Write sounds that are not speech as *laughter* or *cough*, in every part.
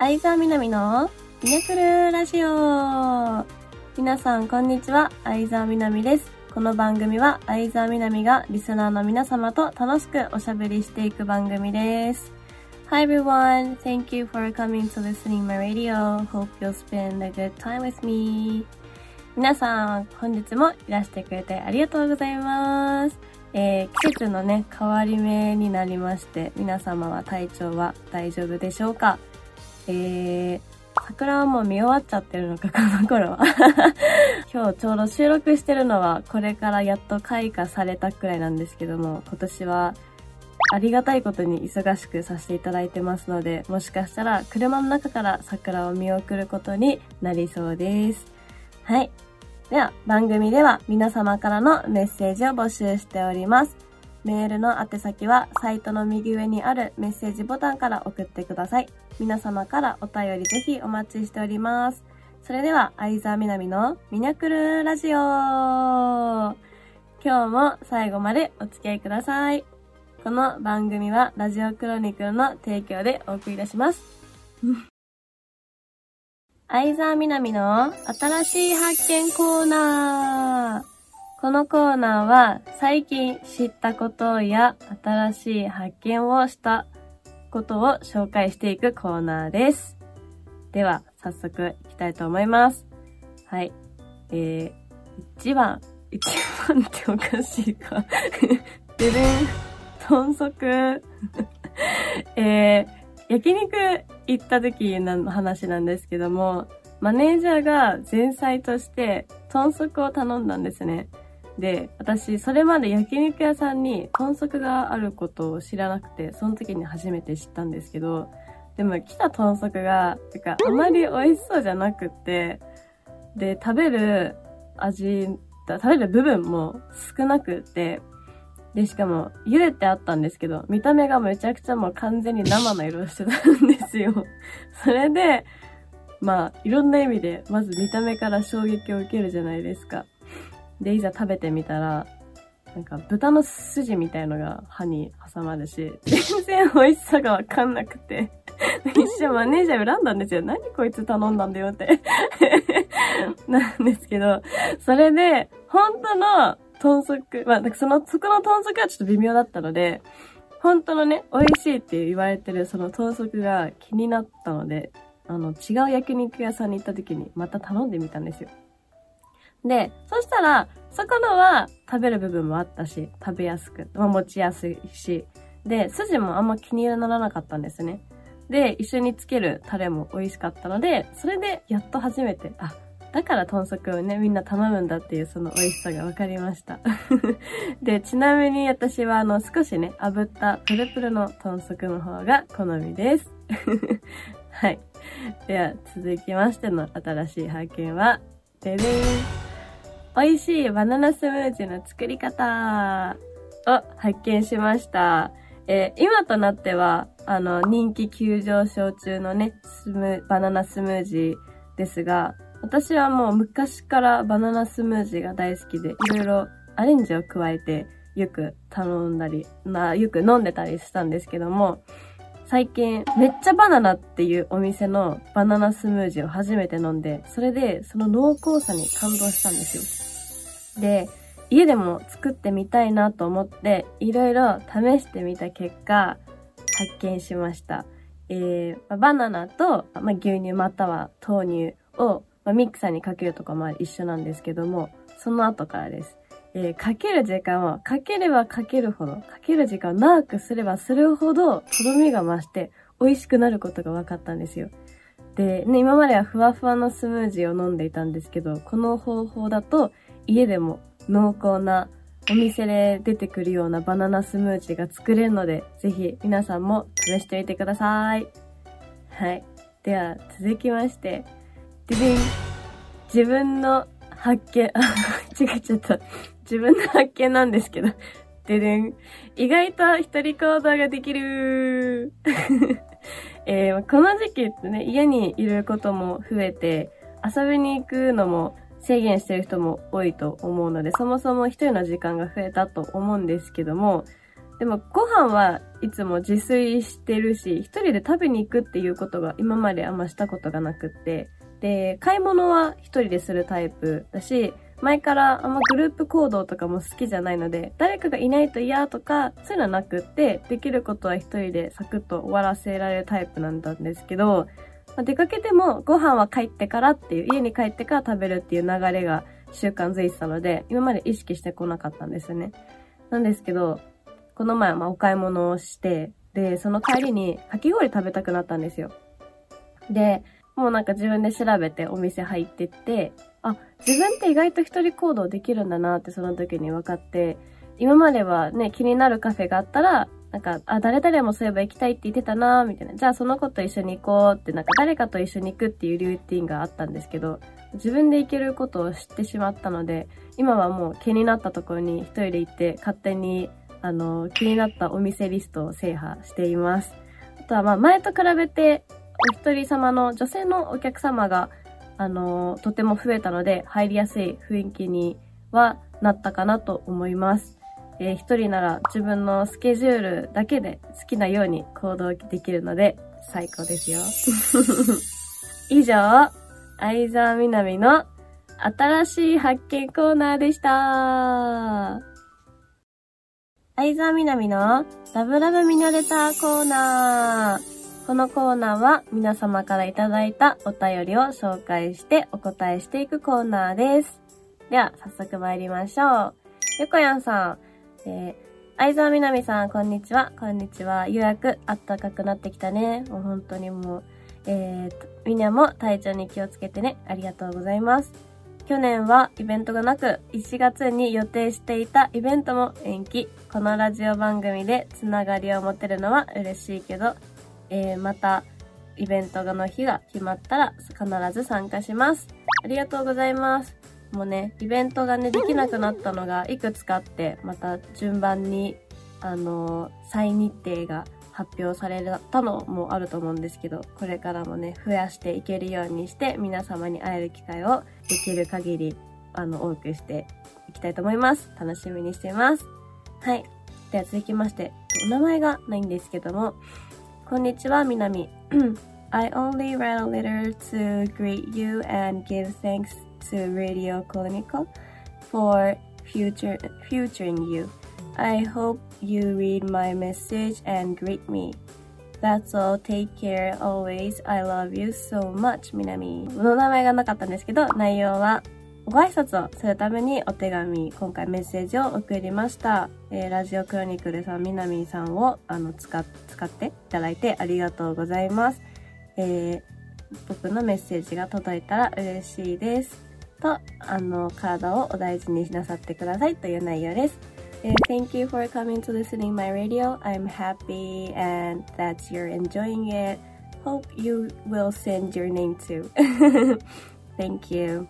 相沢みなみのミネクルラジオ皆さんこんにちは、相沢みなみです。この番組は相沢みなみがリスナーの皆様と楽しくおしゃべりしていく番組です。Hi everyone, thank you for coming to listening my radio. Hope you'll spend a good time with me. 皆さん、本日もいらしてくれてありがとうございます。えー、季節のね、変わり目になりまして、皆様は体調は大丈夫でしょうか？えー、桜はもう見終わっちゃってるのか、この頃は。*laughs* 今日ちょうど収録してるのは、これからやっと開花されたくらいなんですけども、今年はありがたいことに忙しくさせていただいてますので、もしかしたら車の中から桜を見送ることになりそうです。はい。では、番組では皆様からのメッセージを募集しております。メールの宛先はサイトの右上にあるメッセージボタンから送ってください。皆様からお便りぜひお待ちしております。それでは、相沢みなみのミニャクルラジオ今日も最後までお付き合いください。この番組はラジオクロニクルの提供でお送りいたします。相沢みなみの新しい発見コーナー。このコーナーは最近知ったことや新しい発見をしたことを紹介していくコーナーです。では、早速いきたいと思います。はい。えー、1番、1番っておかしいか。*laughs* ででん、豚足。*laughs* えー、焼肉行った時の話なんですけども、マネージャーが前菜として豚足を頼んだんですね。で、私、それまで焼肉屋さんに豚足があることを知らなくて、その時に初めて知ったんですけど、でも来た豚足が、なんかあまり美味しそうじゃなくて、で、食べる味、食べる部分も少なくて、で、しかも、茹でてあったんですけど、見た目がめちゃくちゃもう完全に生の色してたんですよ。*laughs* それで、まあ、いろんな意味で、まず見た目から衝撃を受けるじゃないですか。で、いざ食べてみたら、なんか豚の筋みたいのが歯に挟まるし、全然美味しさがわかんなくて、一瞬マネージャー恨んだんですよ。何こいつ頼んだんだよって。*laughs* なんですけど、それで、本当の豚足、まあ、その、そこの豚足はちょっと微妙だったので、本当のね、美味しいって言われてるその豚足が気になったので、あの、違う焼肉屋さんに行った時にまた頼んでみたんですよ。で、そしたら、そこのは食べる部分もあったし、食べやすく、まあ、持ちやすいし、で、筋もあんま気にならなかったんですね。で、一緒につけるタレも美味しかったので、それでやっと初めて、あ、だから豚足をね、みんな頼むんだっていうその美味しさが分かりました。*laughs* で、ちなみに私はあの少しね、炙ったプルプルの豚足の方が好みです。*laughs* はい。では、続きましての新しい発見は、ででん。美味しいバナナスムージーの作り方を発見しました。えー今となっては、あの、人気急上昇中のね、スム、バナナスムージーですが、私はもう昔からバナナスムージーが大好きで、いろいろアレンジを加えて、よく頼んだり、な、よく飲んでたりしたんですけども、最近、めっちゃバナナっていうお店のバナナスムージーを初めて飲んで、それでその濃厚さに感動したんですよ。で、家でも作ってみたいなと思って、いろいろ試してみた結果、発見しました。えーバナナと、まあ、牛乳または豆乳を、まあ、ミキサーにかけるとかも一緒なんですけども、その後からです。えーかける時間は、かければかけるほど、かける時間を長くすればするほど、とろみが増して、美味しくなることが分かったんですよ。で、ね、今まではふわふわのスムージーを飲んでいたんですけど、この方法だと、家でも濃厚な、お店で出てくるようなバナナスムージーが作れるので、ぜひ皆さんも試してみてください。はい。では、続きまして、ででん自分の発見、あ、違っちゃった。自分の発見なんですけど、ででん。意外と一人行動ができる。*laughs* えーこの時期ってね、家にいることも増えて、遊びに行くのも制限してる人も多いと思うので、そもそも一人の時間が増えたと思うんですけども、でもご飯はいつも自炊してるし、一人で食べに行くっていうことが今まであんましたことがなくって、で、買い物は一人でするタイプだし、前からあんまグループ行動とかも好きじゃないので、誰かがいないと嫌とか、そういうのはなくって、できることは一人でサクッと終わらせられるタイプなんだんですけど、まあ、出かけてもご飯は帰ってからっていう、家に帰ってから食べるっていう流れが習慣づいてたので、今まで意識してこなかったんですよね。なんですけど、この前まあお買い物をして、で、その帰りにかき氷食べたくなったんですよ。で、もうなんか自分で調べてお店入ってって、あ、自分って意外と一人行動できるんだなってその時に分かって、今まではね、気になるカフェがあったら、なんか、あ、誰々もそういえば行きたいって言ってたなみたいな。じゃあその子と一緒に行こうって、なんか誰かと一緒に行くっていうルーティンがあったんですけど、自分で行けることを知ってしまったので、今はもう気になったところに一人で行って勝手に、あの、気になったお店リストを制覇しています。あとはまあ前と比べて、お一人様の女性のお客様があのとても増えたので、入りやすい雰囲気にはなったかなと思います。えー、一人なら自分のスケジュールだけで好きなように行動できるので、最高ですよ。*laughs* 以上、相沢みなみの新しい発見コーナーでした。相沢みなみのラブラブミナレターコーナー。このコーナーは皆様からいただいたお便りを紹介してお答えしていくコーナーです。では、早速参りましょう。ゆこやんさん、えー、相沢みなみさん、こんにちは。こんにちは。ようやく暖かくなってきたね。もう本当にもう、えーと、みんなも体調に気をつけてね。ありがとうございます。去年はイベントがなく、1月に予定していたイベントも延期。このラジオ番組でつながりを持てるのは嬉しいけど、えー、また、イベントの日が決まったら必ず参加します。ありがとうございます。もうね、イベントがね、できなくなったのがいくつかあって、また順番に、あの、再日程が発表されたのもあると思うんですけど、これからもね、増やしていけるようにして、皆様に会える機会をできる限り、あの、多くしていきたいと思います。楽しみにしています。はい。では続きまして、お名前がないんですけども、こんにちは、みなみ。*clears throat* I only write a letter to greet you and give thanks to Radio Clinical for future, featuring you. I hope you read my message and greet me. That's all. Take care always. I love you so much, みなみ。の名前がなかったんですけど、内容はご挨拶をするためにお手紙、今回メッセージを送りました。えー、ラジオクロニクルさん、みなみさんを、あの、使、使っていただいてありがとうございます。えー、僕のメッセージが届いたら嬉しいです。と、あの、体をお大事になさってくださいという内容です。Uh, thank you for coming to listening my radio. I'm happy and that you're enjoying it. Hope you will send your name too. thank you.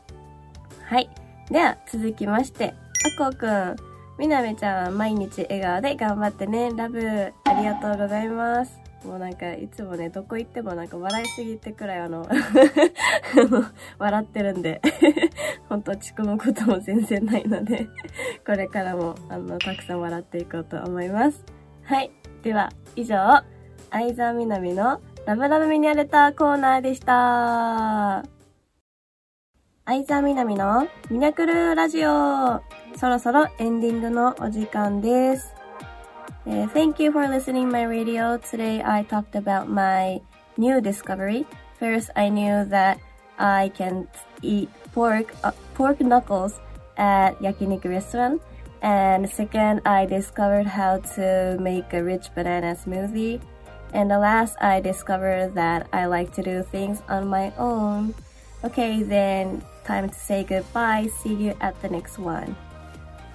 はい。では、続きまして、あこくん。みなめちゃん、毎日笑顔で頑張ってね。ラブ。ありがとうございます。もうなんか、いつもね、どこ行ってもなんか笑いすぎてくらいあの *laughs* 笑ってるんで *laughs* 本当落ち込むことも全然ないのでこれからも、あの、たくさん笑っていこうと思います。はい。では、以上、相沢みなみのラブラブミニアレターコーナーでした。相沢みなみのミナクルラジオそろそろエンディングのお時間です。Uh, thank you for listening my radio. Today I talked about my new discovery. First, I knew that I can eat pork uh, pork knuckles at yakiniku restaurant. And second, I discovered how to make a rich banana smoothie. And the last, I discovered that I like to do things on my own. Okay, then time to say goodbye. See you at the next one.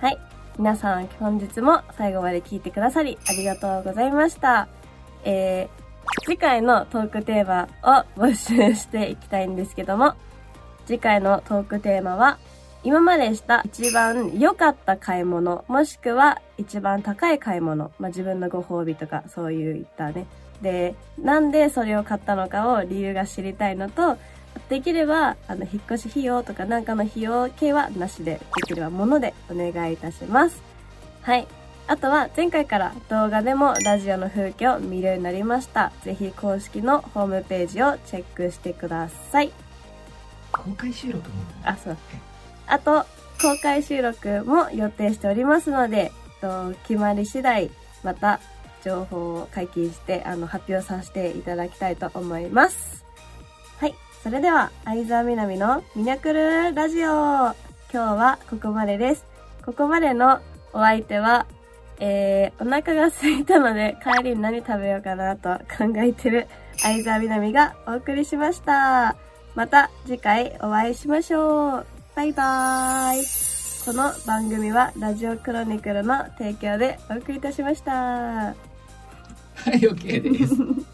はい。皆さん、本日も最後まで聞いてくださりありがとうございました。えー、次回のトークテーマを募集していきたいんですけども、次回のトークテーマは、今までした一番良かった買い物、もしくは一番高い買い物、まあ、自分のご褒美とかそういったね。で、なんでそれを買ったのかを理由が知りたいのと、できれば、あの、引っ越し費用とかなんかの費用系はなしで、できればものでお願いいたします。はい。あとは前回から動画でもラジオの風景を見るようになりました。ぜひ公式のホームページをチェックしてください。公開収録も？あ、そう。あと、公開収録も予定しておりますので、と決まり次第、また情報を解禁して、あの、発表させていただきたいと思います。それでは、相沢みなみのミニャクルラジオ。今日はここまでです。ここまでのお相手は、えー、お腹が空いたので帰りに何食べようかなと考えてる相沢みなみがお送りしました。また次回お会いしましょう。バイバーイ。この番組はラジオクロニクルの提供でお送りいたしました。はい OK です